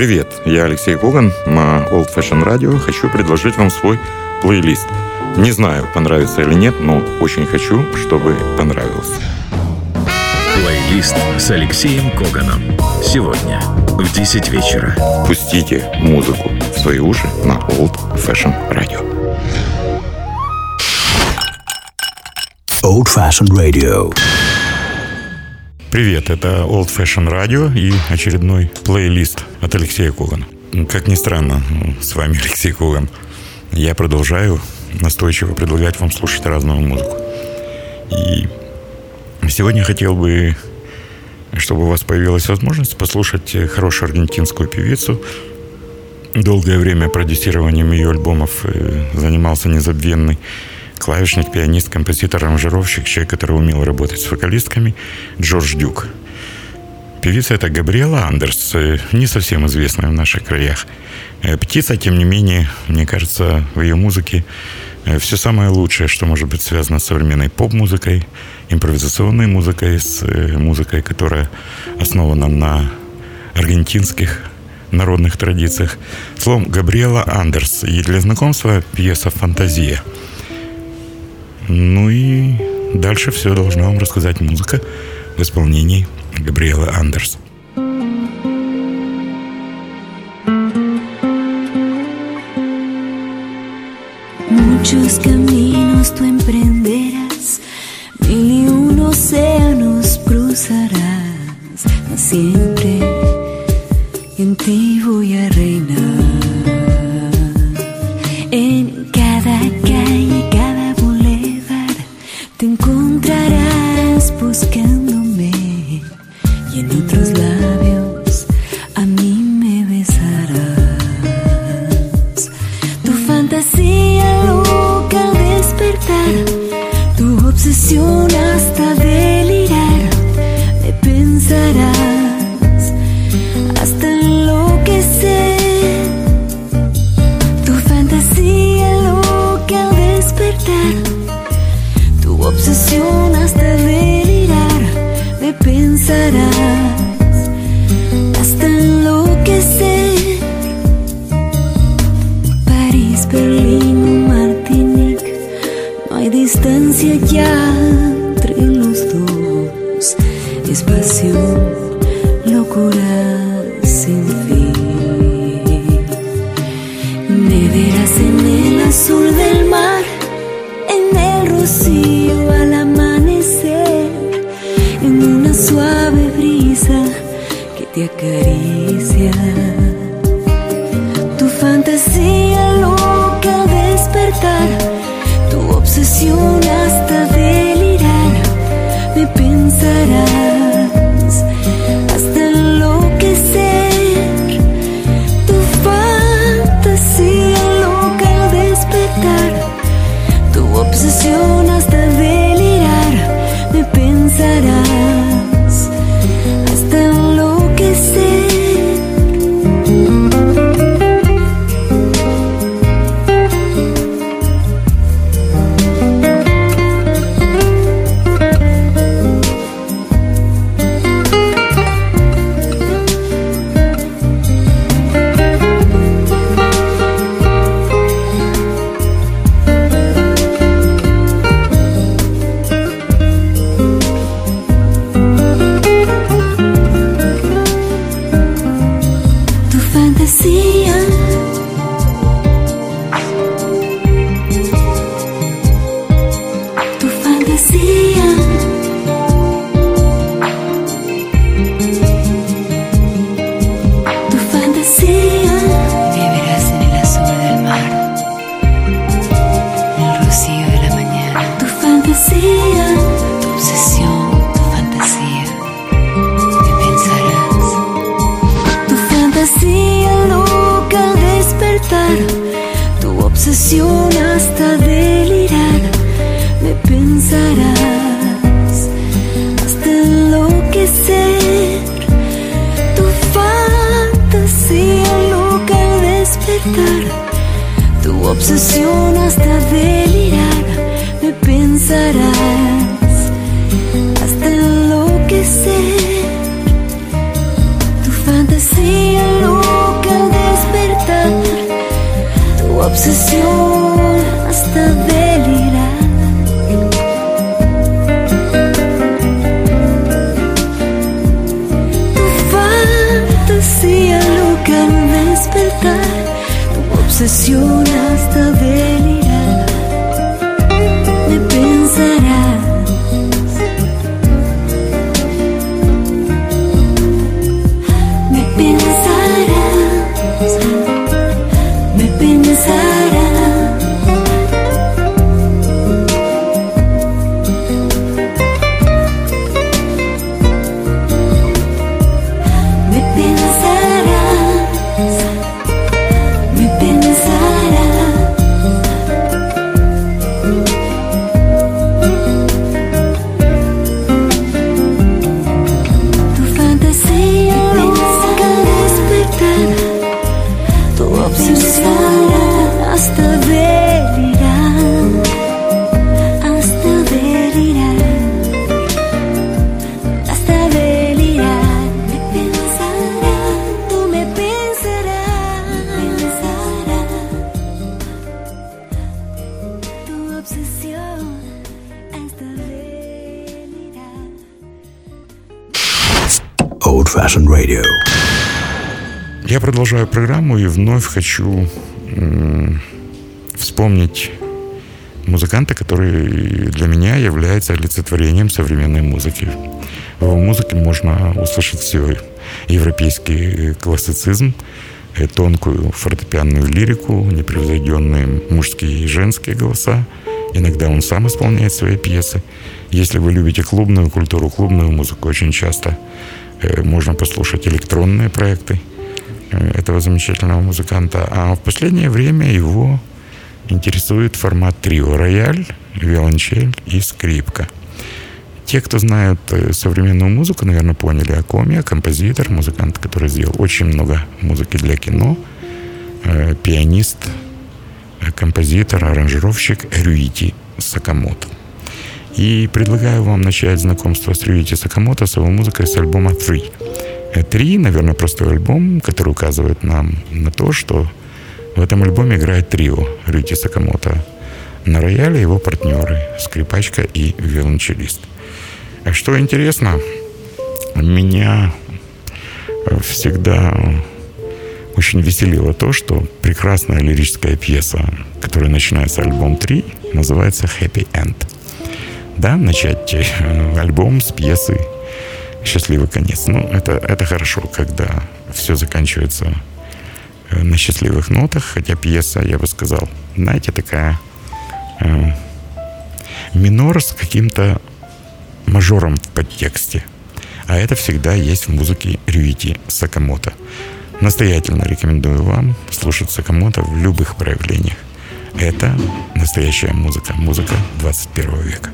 Привет, я Алексей Коган на Old Fashion Radio. Хочу предложить вам свой плейлист. Не знаю, понравится или нет, но очень хочу, чтобы понравилось. Плейлист с Алексеем Коганом. Сегодня в 10 вечера. Пустите музыку в свои уши на Old Fashion Radio. Old Fashioned Radio. Привет, это Old Fashion Radio и очередной плейлист от Алексея Когана. Как ни странно, с вами Алексей Коган. Я продолжаю настойчиво предлагать вам слушать разную музыку. И сегодня хотел бы, чтобы у вас появилась возможность послушать хорошую аргентинскую певицу. Долгое время продюсированием ее альбомов э, занимался незабвенный клавишник, пианист, композитор, аранжировщик, человек, который умел работать с вокалистками, Джордж Дюк. Певица это Габриэла Андерс, э, не совсем известная в наших краях. Э, птица, тем не менее, мне кажется, в ее музыке э, все самое лучшее, что может быть связано с современной поп-музыкой, импровизационной музыкой, с музыкой, которая основана на аргентинских народных традициях. Словом, Габриэла Андерс. И для знакомства пьеса «Фантазия». Ну и дальше все должна вам рассказать музыка в исполнении Габриэлы Андерс. Muchos caminos tú emprenderás, mil y un océanos cruzarás, siempre en ti voy a reinar. you besarás hasta enloquecer tu fantasía loca al despertar, tu obsesión hasta delirar, me pensarás hasta enloquecer tu fantasía loca al despertar, tu obsesión. you last the way Old Fashioned Radio. Я продолжаю программу и вновь хочу вспомнить музыканта, который для меня является олицетворением современной музыки. В его музыке можно услышать все. Европейский классицизм, э, тонкую фортепианную лирику, непревзойденные мужские и женские голоса. Иногда он сам исполняет свои пьесы. Если вы любите клубную культуру, клубную музыку, очень часто э, можно послушать электронные проекты э, этого замечательного музыканта. А в последнее время его интересует формат трио рояль, виолончель и скрипка. Те, кто знают э, современную музыку, наверное, поняли, о ком я. Композитор, музыкант, который сделал очень много музыки для кино, э, пианист, э, композитор, аранжировщик Рюити Сакамото. И предлагаю вам начать знакомство с Рюити Сакамото с его музыкой с альбома «Three». Э, «Три», наверное, простой альбом, который указывает нам на то, что в этом альбоме играет трио Рюити Сакамото. На рояле его партнеры, скрипачка и виолончелист. А Что интересно, меня э, всегда очень веселило то, что прекрасная лирическая пьеса, которая начинается альбом 3, называется «Happy End». Да, начать э, альбом с пьесы «Счастливый конец». Ну, это, это хорошо, когда все заканчивается э, на счастливых нотах, хотя пьеса, я бы сказал, знаете, такая э, минор с каким-то мажором в подтексте. А это всегда есть в музыке Рюити Сакамото. Настоятельно рекомендую вам слушать Сакамото в любых проявлениях. Это настоящая музыка, музыка 21 века.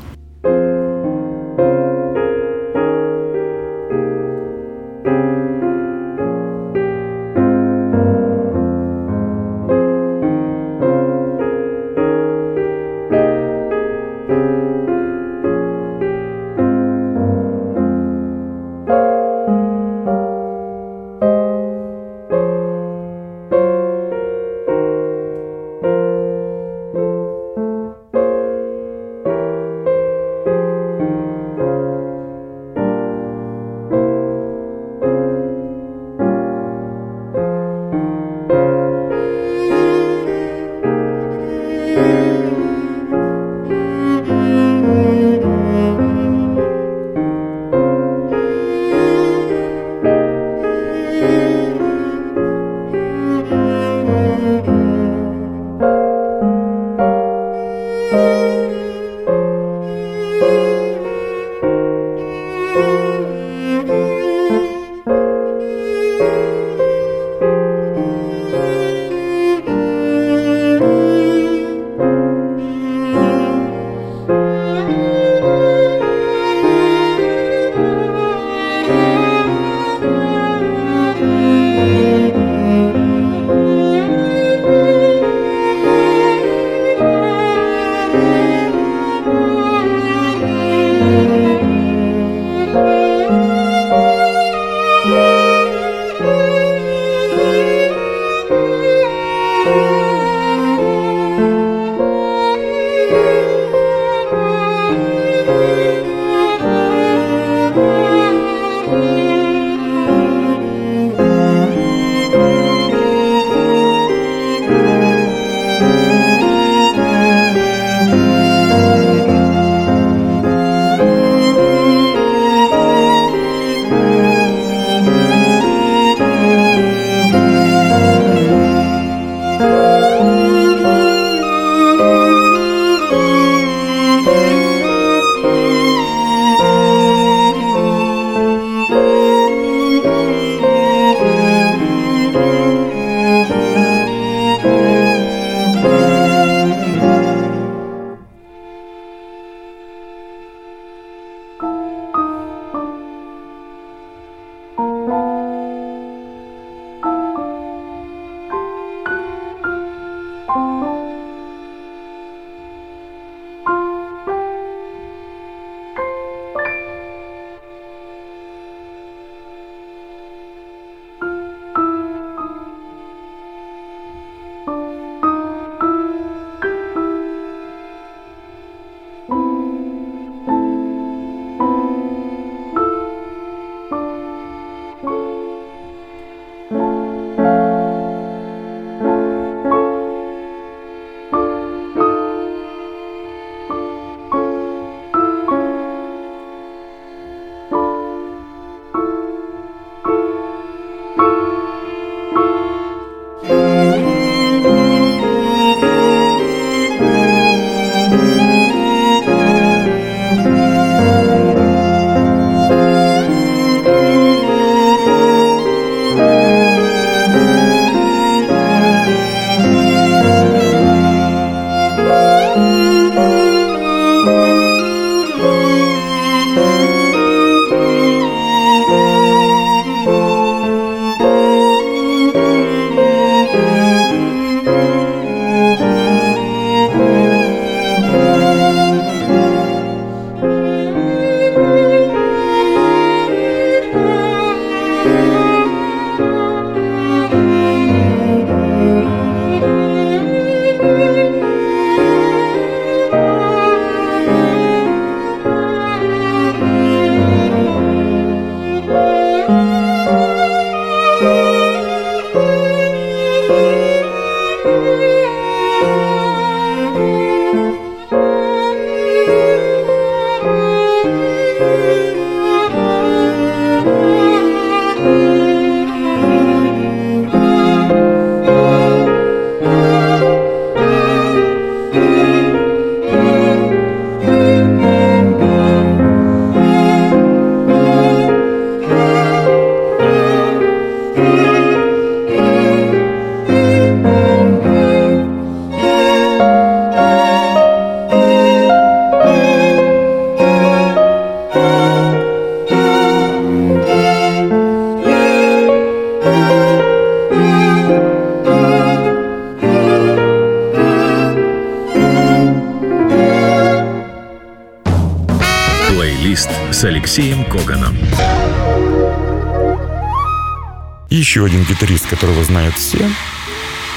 Еще один гитарист, которого знают все,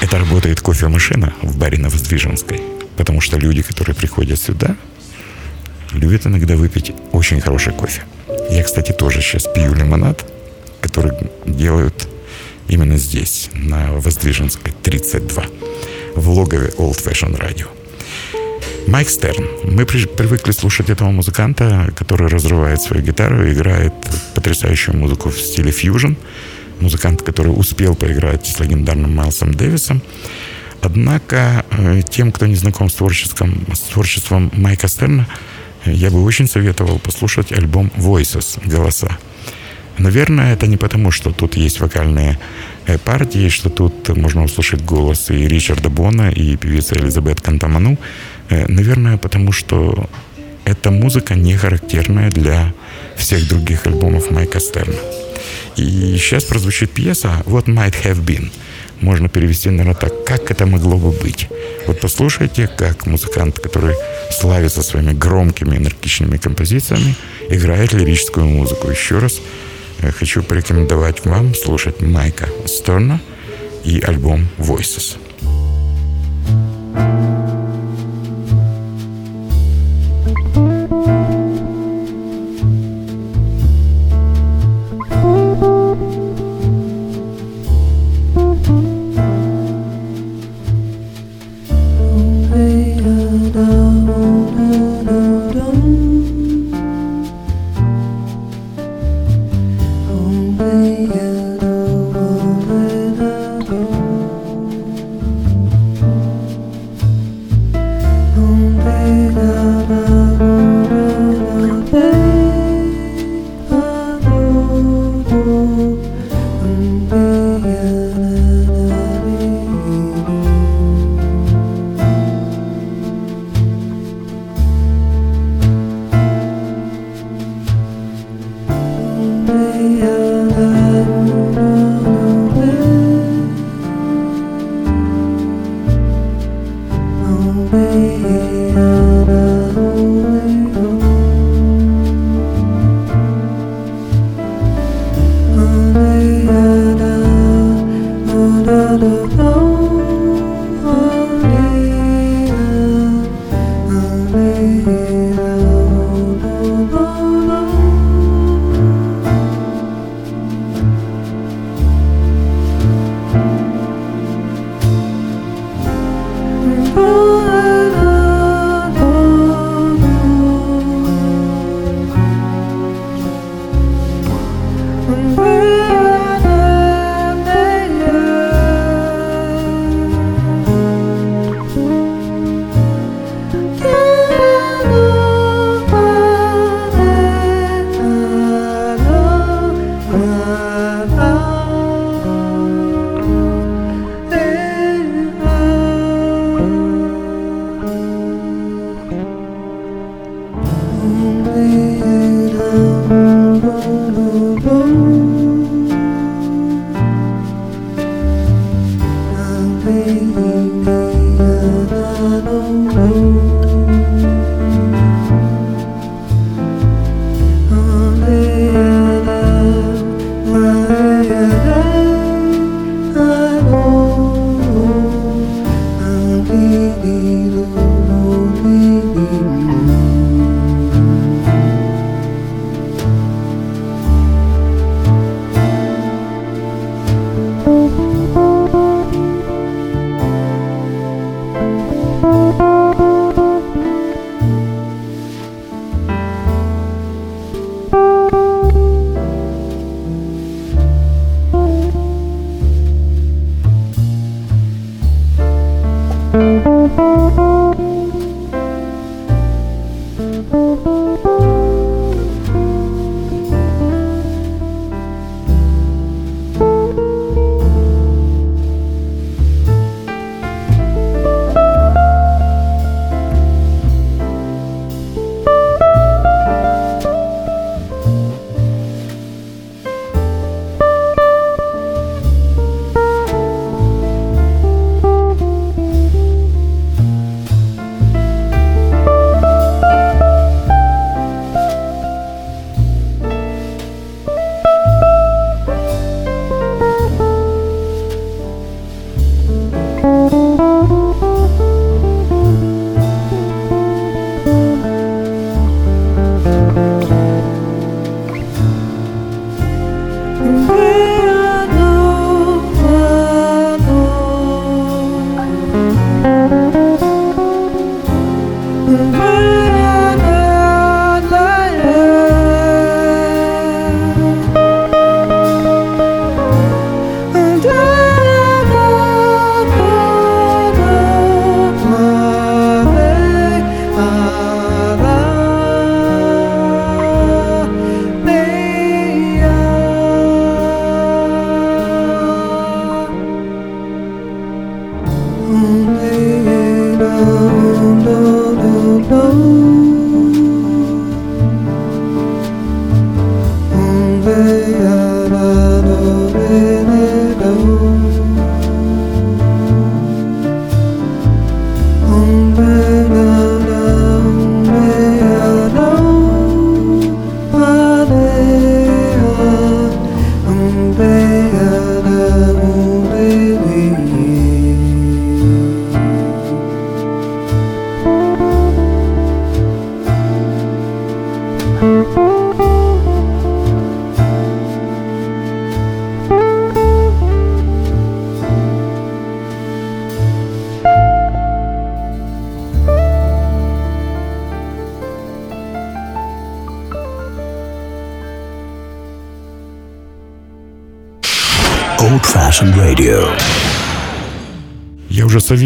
это работает кофемашина в баре на Воздвиженской. Потому что люди, которые приходят сюда, любят иногда выпить очень хороший кофе. Я, кстати, тоже сейчас пью лимонад, который делают именно здесь, на Воздвиженской, 32, в логове Old Fashion Radio. Майк Стерн. Мы при- привыкли слушать этого музыканта, который разрывает свою гитару, играет потрясающую музыку в стиле фьюжн. Музыкант, который успел поиграть с легендарным Майлсом Дэвисом. Однако э, тем, кто не знаком с творчеством, с творчеством Майка Стерна, я бы очень советовал послушать альбом Voices «Голоса». Наверное, это не потому, что тут есть вокальные э, партии, что тут можно услышать голос и Ричарда Бона, и певицы Элизабет Кантаману. Э, Наверное, потому что эта музыка не характерная для всех других альбомов Майка Стерна. И сейчас прозвучит пьеса «What might have been». Можно перевести, наверное, так, как это могло бы быть. Вот послушайте, как музыкант, который славится своими громкими, энергичными композициями, играет лирическую музыку. Еще раз э, хочу порекомендовать вам слушать Майка Стерна и альбом Voices. baby.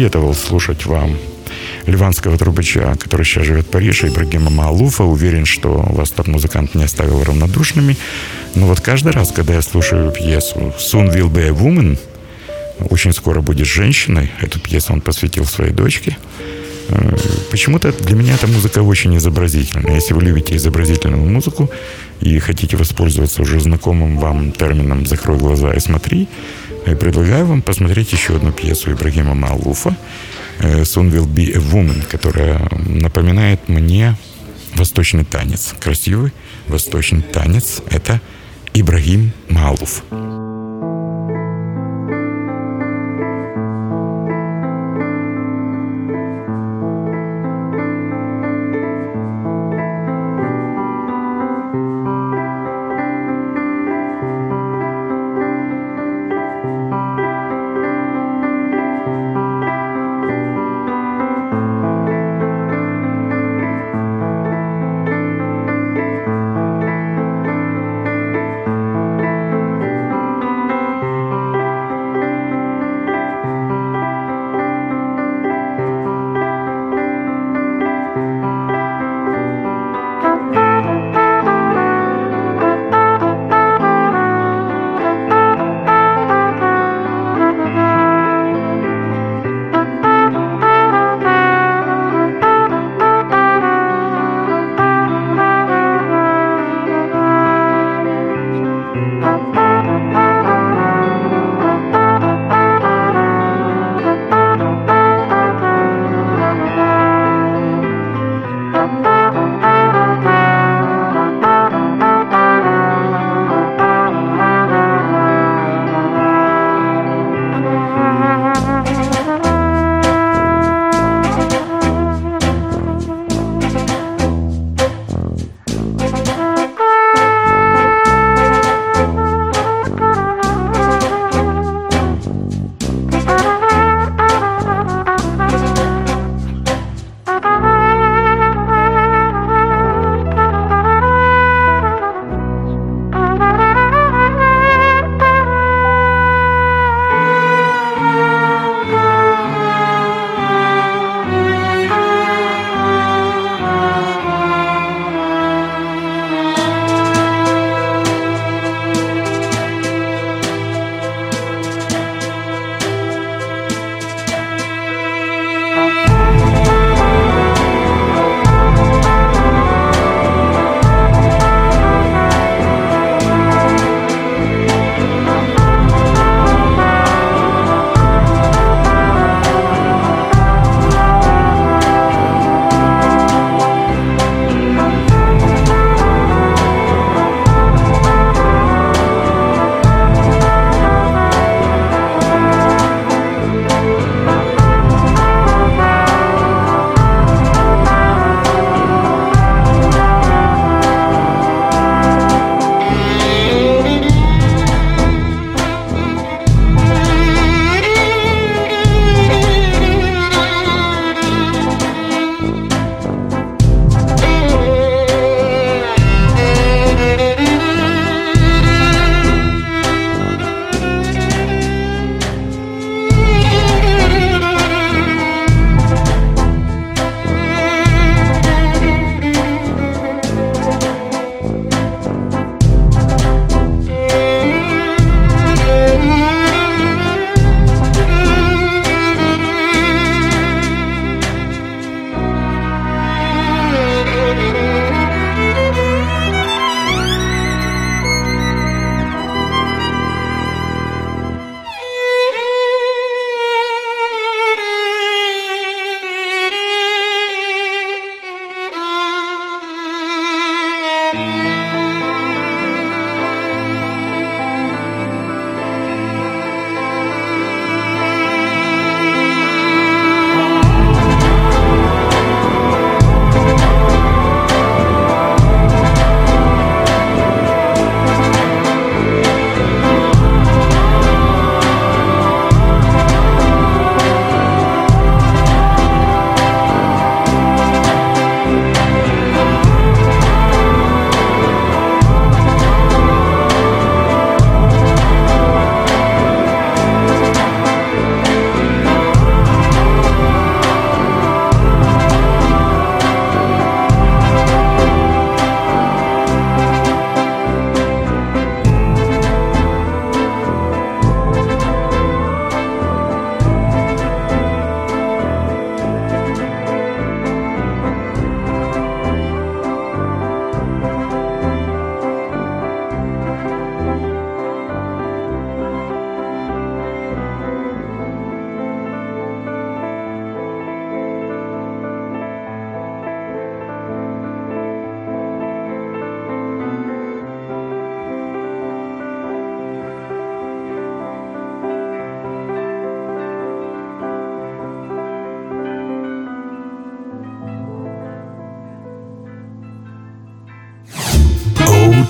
Советовал слушать вам ливанского трубача, который сейчас живет в Париже, Ибрагима Маалуфа. Уверен, что вас тот музыкант не оставил равнодушными. Но вот каждый раз, когда я слушаю пьесу «Soon will be a woman», очень скоро будет женщиной, эту пьесу он посвятил своей дочке, Почему-то для меня эта музыка очень изобразительная. Если вы любите изобразительную музыку и хотите воспользоваться уже знакомым вам термином «закрой глаза и смотри», я предлагаю вам посмотреть еще одну пьесу Ибрагима Малуфа «Soon will be a woman», которая напоминает мне восточный танец. Красивый восточный танец – это Ибрагим Малуф.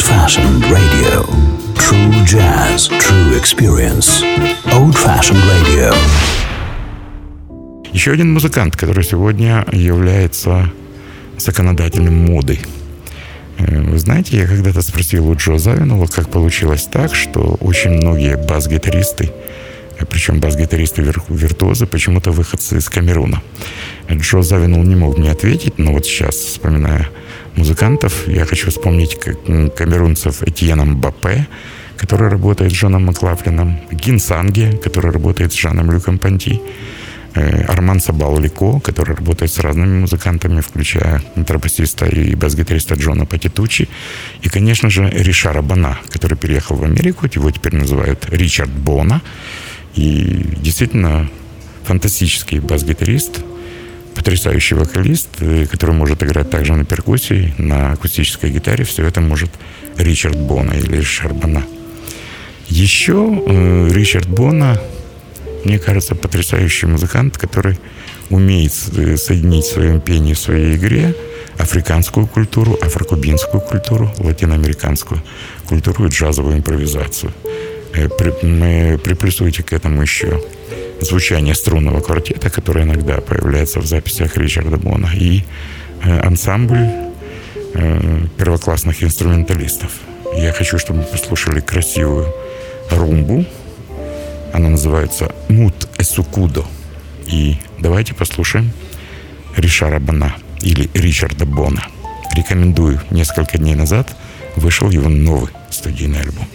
Fashioned radio. True jazz, true experience. Old fashioned radio. Еще один музыкант, который сегодня является законодательным модой. Э, Вы знаете, я когда-то спросил у Джо Завинова, как получилось так, что очень многие бас-гитаристы, э, причем бас-гитаристы вир- виртуозы, почему-то выходцы из Камеруна. Джо Завинул не мог мне ответить, но вот сейчас, вспоминая музыкантов, я хочу вспомнить камерунцев Этьена Мбаппе, который работает с Джоном Маклафлином, Гинсанге, который работает с Жаном Люком Панти, э, Арман Сабаулико, который работает с разными музыкантами, включая контрабасиста и бас-гитариста Джона Патитучи, и, конечно же, Ришара Бана, который переехал в Америку, его теперь называют Ричард Бона, и действительно фантастический бас-гитарист, потрясающий вокалист, э, который может играть также на перкуссии, на акустической гитаре. Все это может Ричард Бона или Ришар Бона. Еще э, Ричард Бона, мне кажется, потрясающий музыкант, который умеет э, соединить в своем пении, в своей игре африканскую культуру, афрокубинскую культуру, латиноамериканскую культуру и джазовую импровизацию. Э, при- м, Приплюсуйте к этому еще звучание струнного квартета, которое иногда появляется в записях Ричарда Бона, и э, ансамбль э, первоклассных инструменталистов. Я хочу, чтобы вы послушали красивую румбу. Она называется «Мут Эсукудо». И давайте послушаем Ришара Бона или Ричарда Бона. Рекомендую. Несколько дней назад вышел его новый студийный альбом.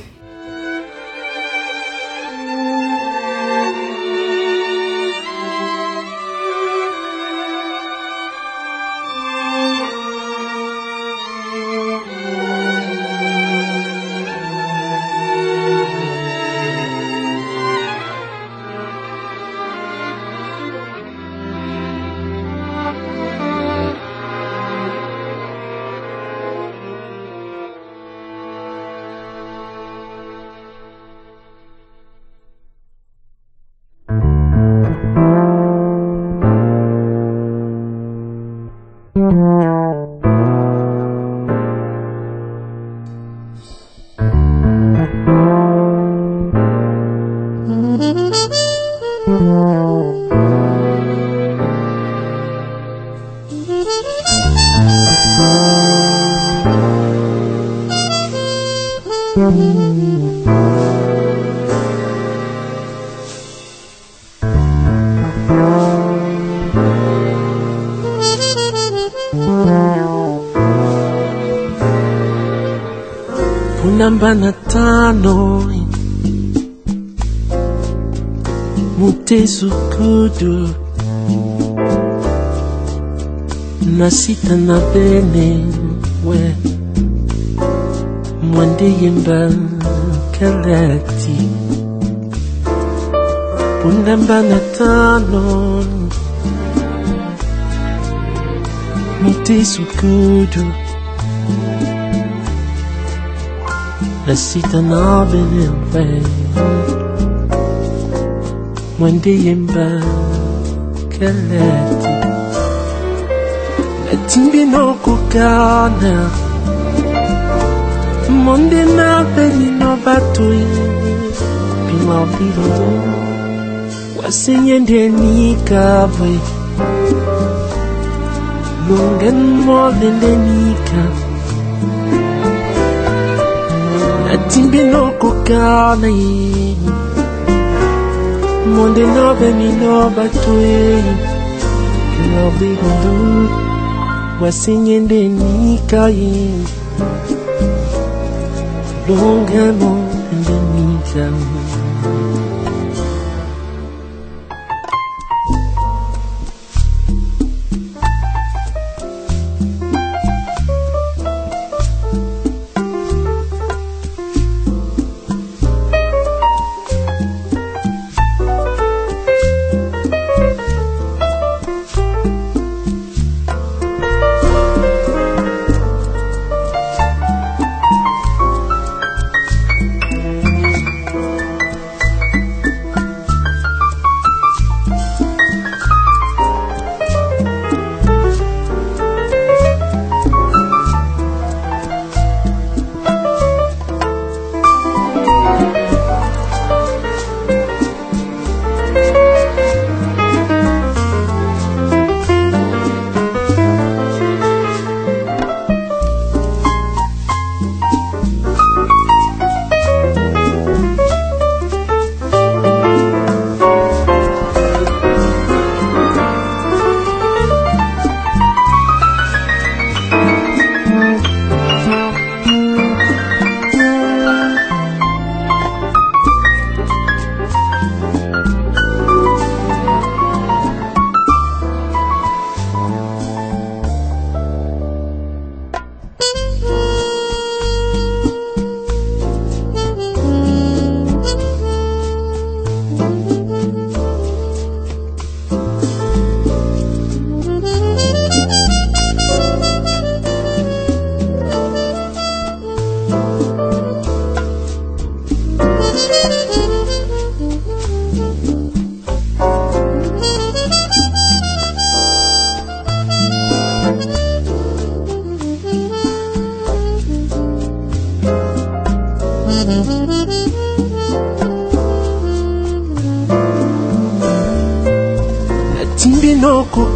Namba na tano. Mutesu kudu. Na sita na bene we. Mwende yemba kalati Punamba na tano. Mutesu kudu recitano bene il vento quando in che letti e timbino cucana. Mondi na benino batui pima biro de ni kabwe lungen mo de ni kabwe natimbi nokoka na ye monde nobemino bato e lordegondu wasenye nde nika ye longremo nde nika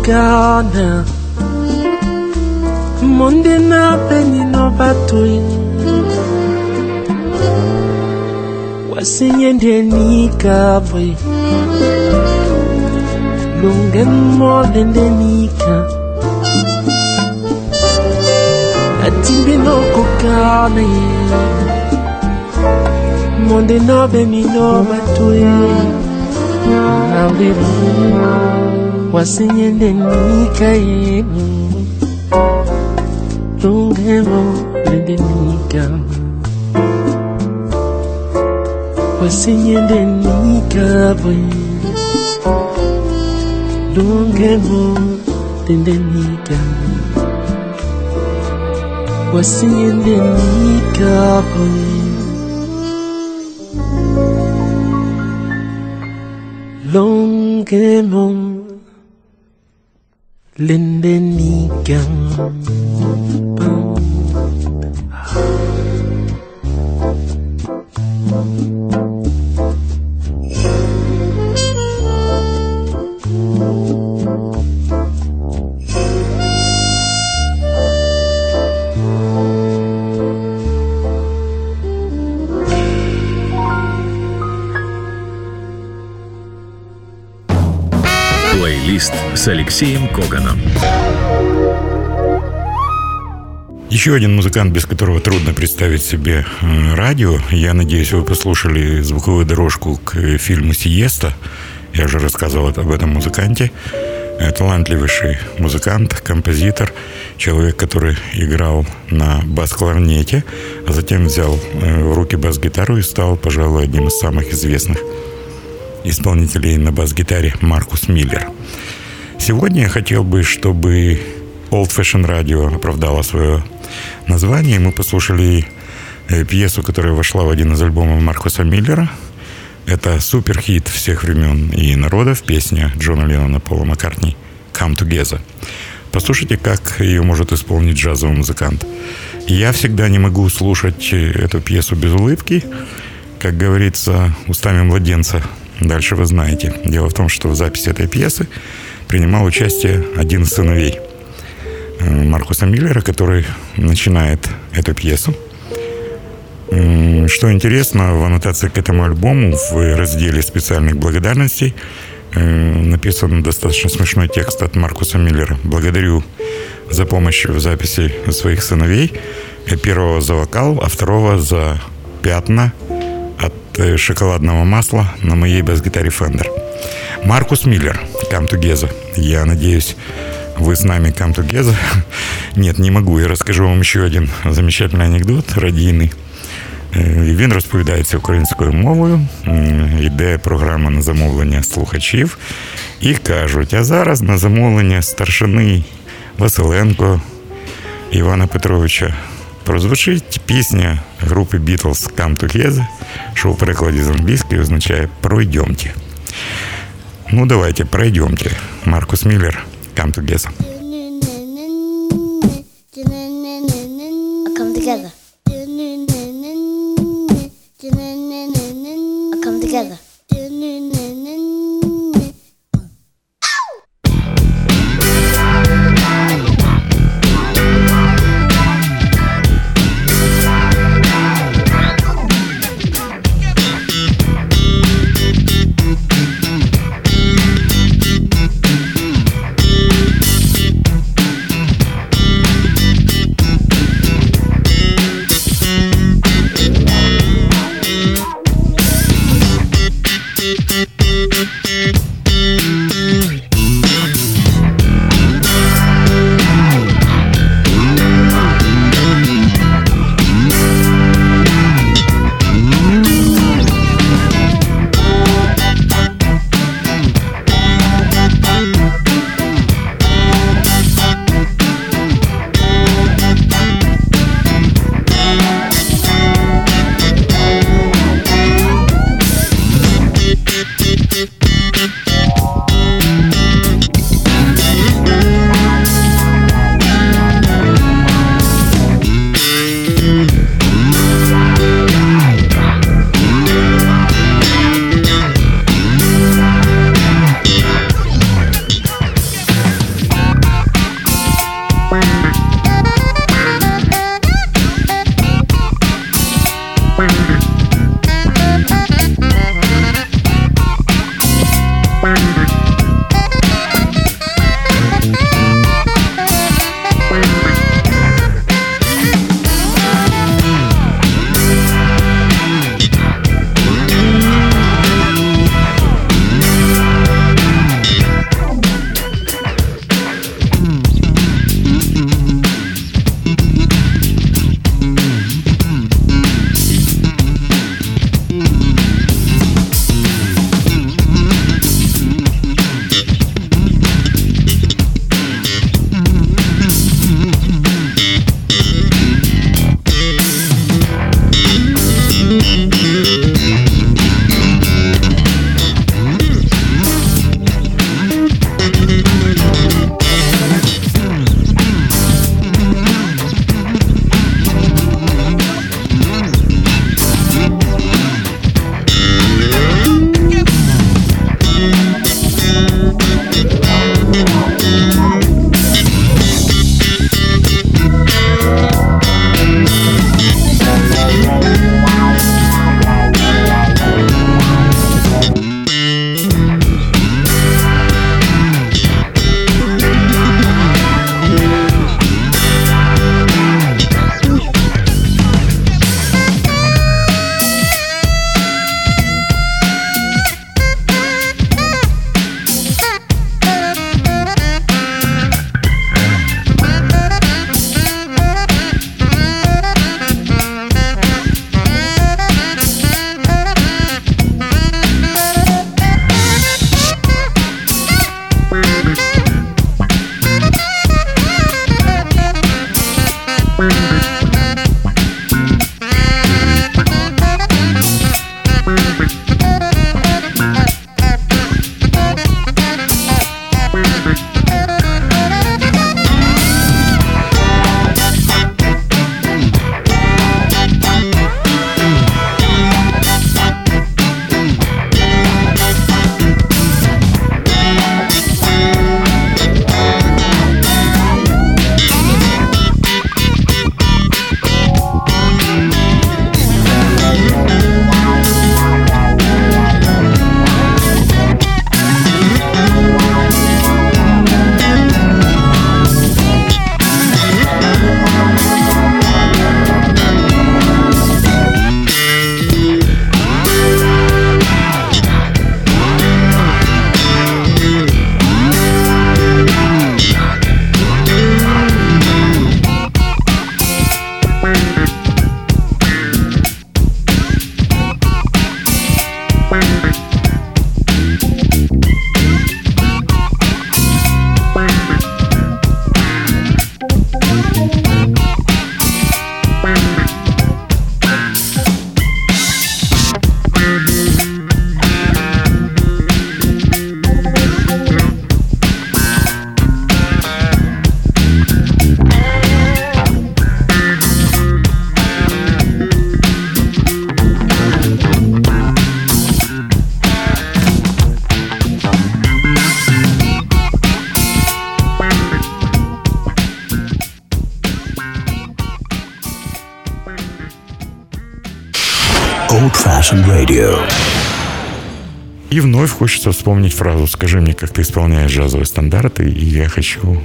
Ghana Monde na penny no batuin Wasinye deni kabwe. Lungen more than denika Atimbe no kukane. Monde na beni no batuin Now we wasinyende nikayibu tungelo lindinika wasinyende nikabwe lungelo lindinika wasinyende nikabwe long and long lendenika Плейлист с Алексеем Коганом. Еще один музыкант, без которого трудно представить себе э, радио. Я надеюсь, вы послушали звуковую дорожку к фильму «Сиеста». Я уже рассказывал об этом музыканте. Э, Талантливейший музыкант, композитор, человек, который играл на бас-кларнете, а затем взял э, в руки бас-гитару и стал, пожалуй, одним из самых известных исполнителей на бас-гитаре Маркус Миллер. Сегодня я хотел бы, чтобы Old Fashion Radio оправдало свое название. Мы послушали э, пьесу, которая вошла в один из альбомов Маркуса Миллера. Это суперхит всех времен и народов, песня Джона Леннона Пола Маккартни «Come Together». Послушайте, как ее может исполнить джазовый музыкант. Я всегда не могу слушать э, эту пьесу без улыбки. Как говорится, устами младенца. Дальше вы знаете. Дело в том, что в записи этой пьесы принимал участие один из сыновей э, Маркуса Миллера, который начинает эту пьесу. Что интересно, в аннотации к этому альбому в разделе специальных благодарностей э, написан достаточно смешной текст от Маркуса Миллера. Благодарю за помощь в записи своих сыновей. Э, Первого за вокал, а второго за пятна от шоколадного масла на моей бас-гитаре Fender. Маркус Миллер, Come Together. Я надеюсь, вы с нами Come Together. Нет, не могу. Я расскажу вам еще один замечательный анекдот радійний. Е, Він розповідається українською мовою, м, йде програма на замовлення слухачів і кажуть: а зараз на замовлення старшини Василенко Івана Петровича прозвучить пісня групи Beatles Come Together, що у перекладі з англійської означає «Пройдемте». Ну, давайте, пройдемте. Маркус Миллер, Come Together. Come Old Fashioned Radio. И вновь хочется вспомнить фразу «Скажи мне, как ты исполняешь джазовые стандарты, и я хочу,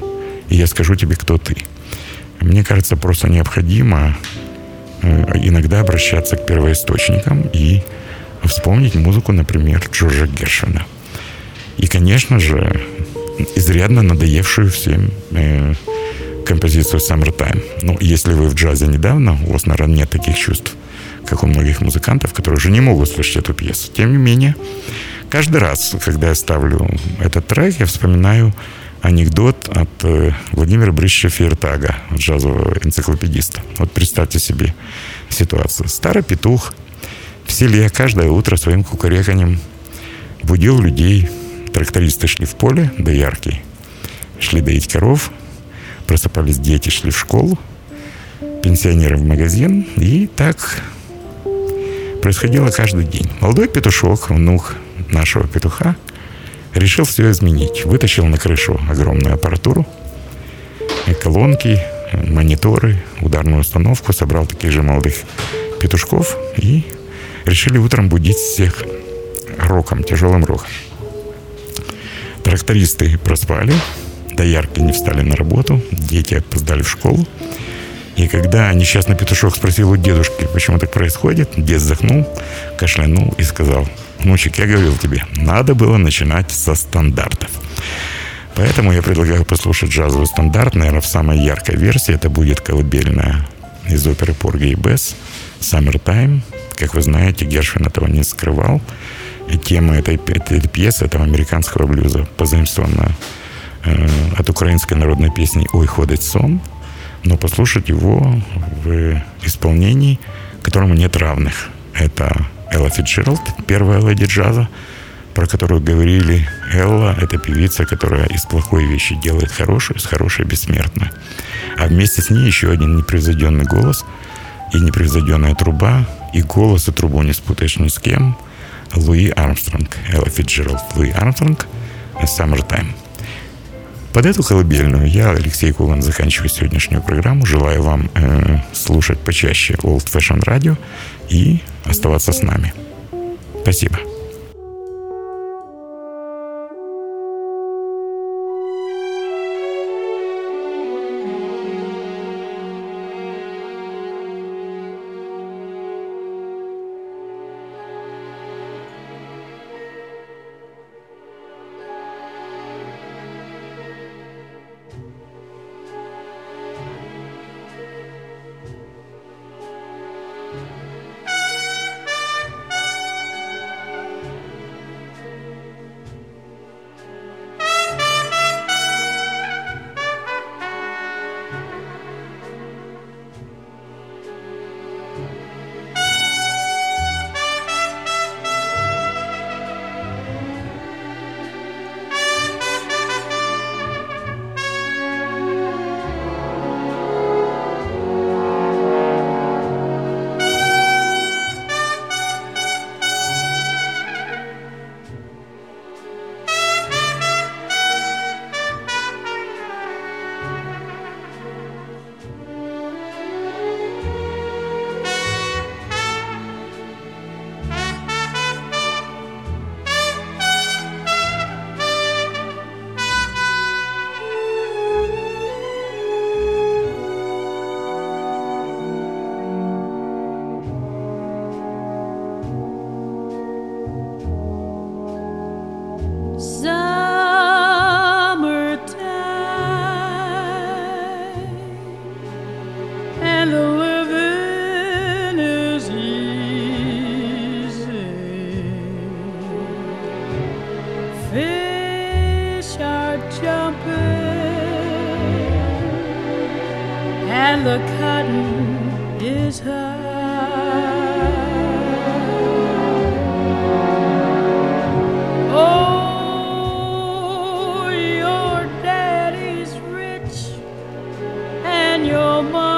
и я скажу тебе, кто ты». Мне кажется, просто необходимо э, иногда обращаться к первоисточникам и вспомнить музыку, например, Джорджа Гершвина. И, конечно же, изрядно надоевшую всем э, композицию «Summertime». Ну, если вы в джазе недавно, у вас, наверное, нет таких чувств, как у многих музыкантов, которые уже не могут слышать эту пьесу. Тем не менее, каждый раз, когда я ставлю этот трек, я вспоминаю анекдот от э, Владимира Брища Фейертага, джазового энциклопедиста. Вот представьте себе ситуацию. Старый петух в селе каждое утро своим кукареканьем будил людей. Трактористы шли в поле, доярки шли доить коров, просыпались дети, шли в школу, пенсионеры в магазин, и так происходило каждый день. Молодой петушок, внук нашего петуха, решил все изменить. Вытащил на крышу огромную аппаратуру, колонки, мониторы, ударную установку, собрал таких же молодых петушков и решили утром будить всех роком, тяжелым роком. Трактористы проспали, доярки не встали на работу, дети опоздали в школу. И когда несчастный петушок спросил у дедушки, почему так происходит, дед вздохнул, кашлянул и сказал, внучек, я говорил тебе, надо было начинать со стандартов. Поэтому я предлагаю послушать джазовый стандарт, наверное, в самой яркой версии. Это будет колыбельная из оперы Порги и Бесс «Summertime». Как вы знаете, Гершвин этого не скрывал. И тема этой, этой пьесы, этого американского блюза, позаимствована э, от украинской народной песни «Ой, ходит сон», но послушать его в исполнении, которому нет равных. Это Элла Фитджеральд, первая леди джаза, про которую говорили Элла, это певица, которая из плохой вещи делает хорошую, из хорошей бессмертную. А вместе с ней еще один непревзойденный голос и непревзойденная труба, и голос и трубу не спутаешь ни с кем, Луи Армстронг, Элла Фитджеральд, Луи Армстронг, Summertime. Под эту колыбельную я, Алексей Кулан, заканчиваю сегодняшнюю программу. Желаю вам э, слушать почаще Old Fashion Radio и оставаться с нами. Спасибо. your you're.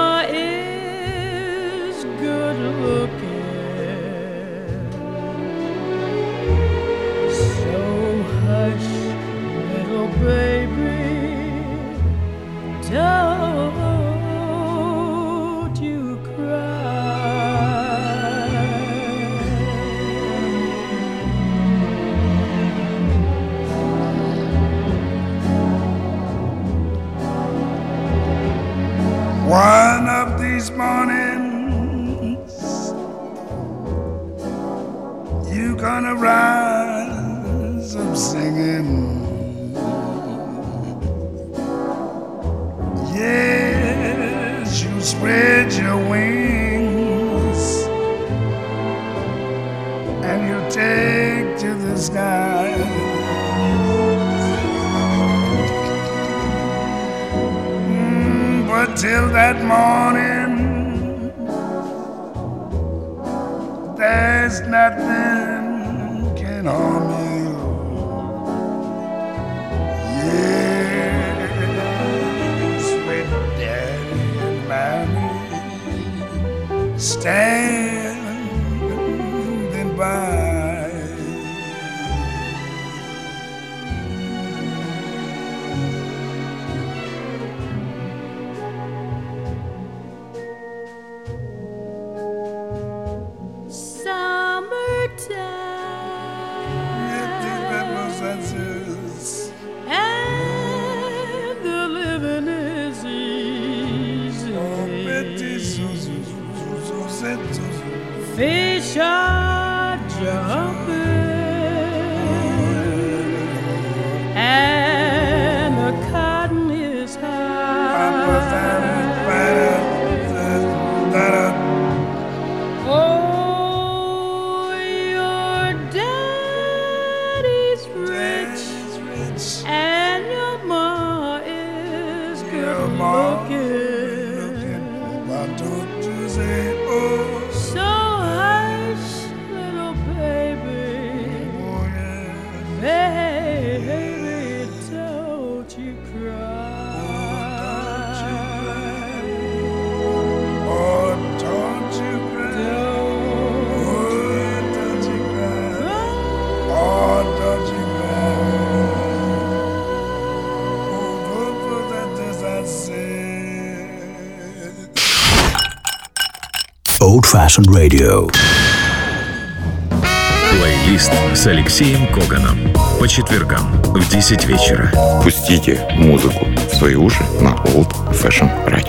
Fashioned Radio. Плейлист с Алексеем Коганом. По четвергам в 10 вечера. Пустите музыку в свои уши на Old Fashion Radio.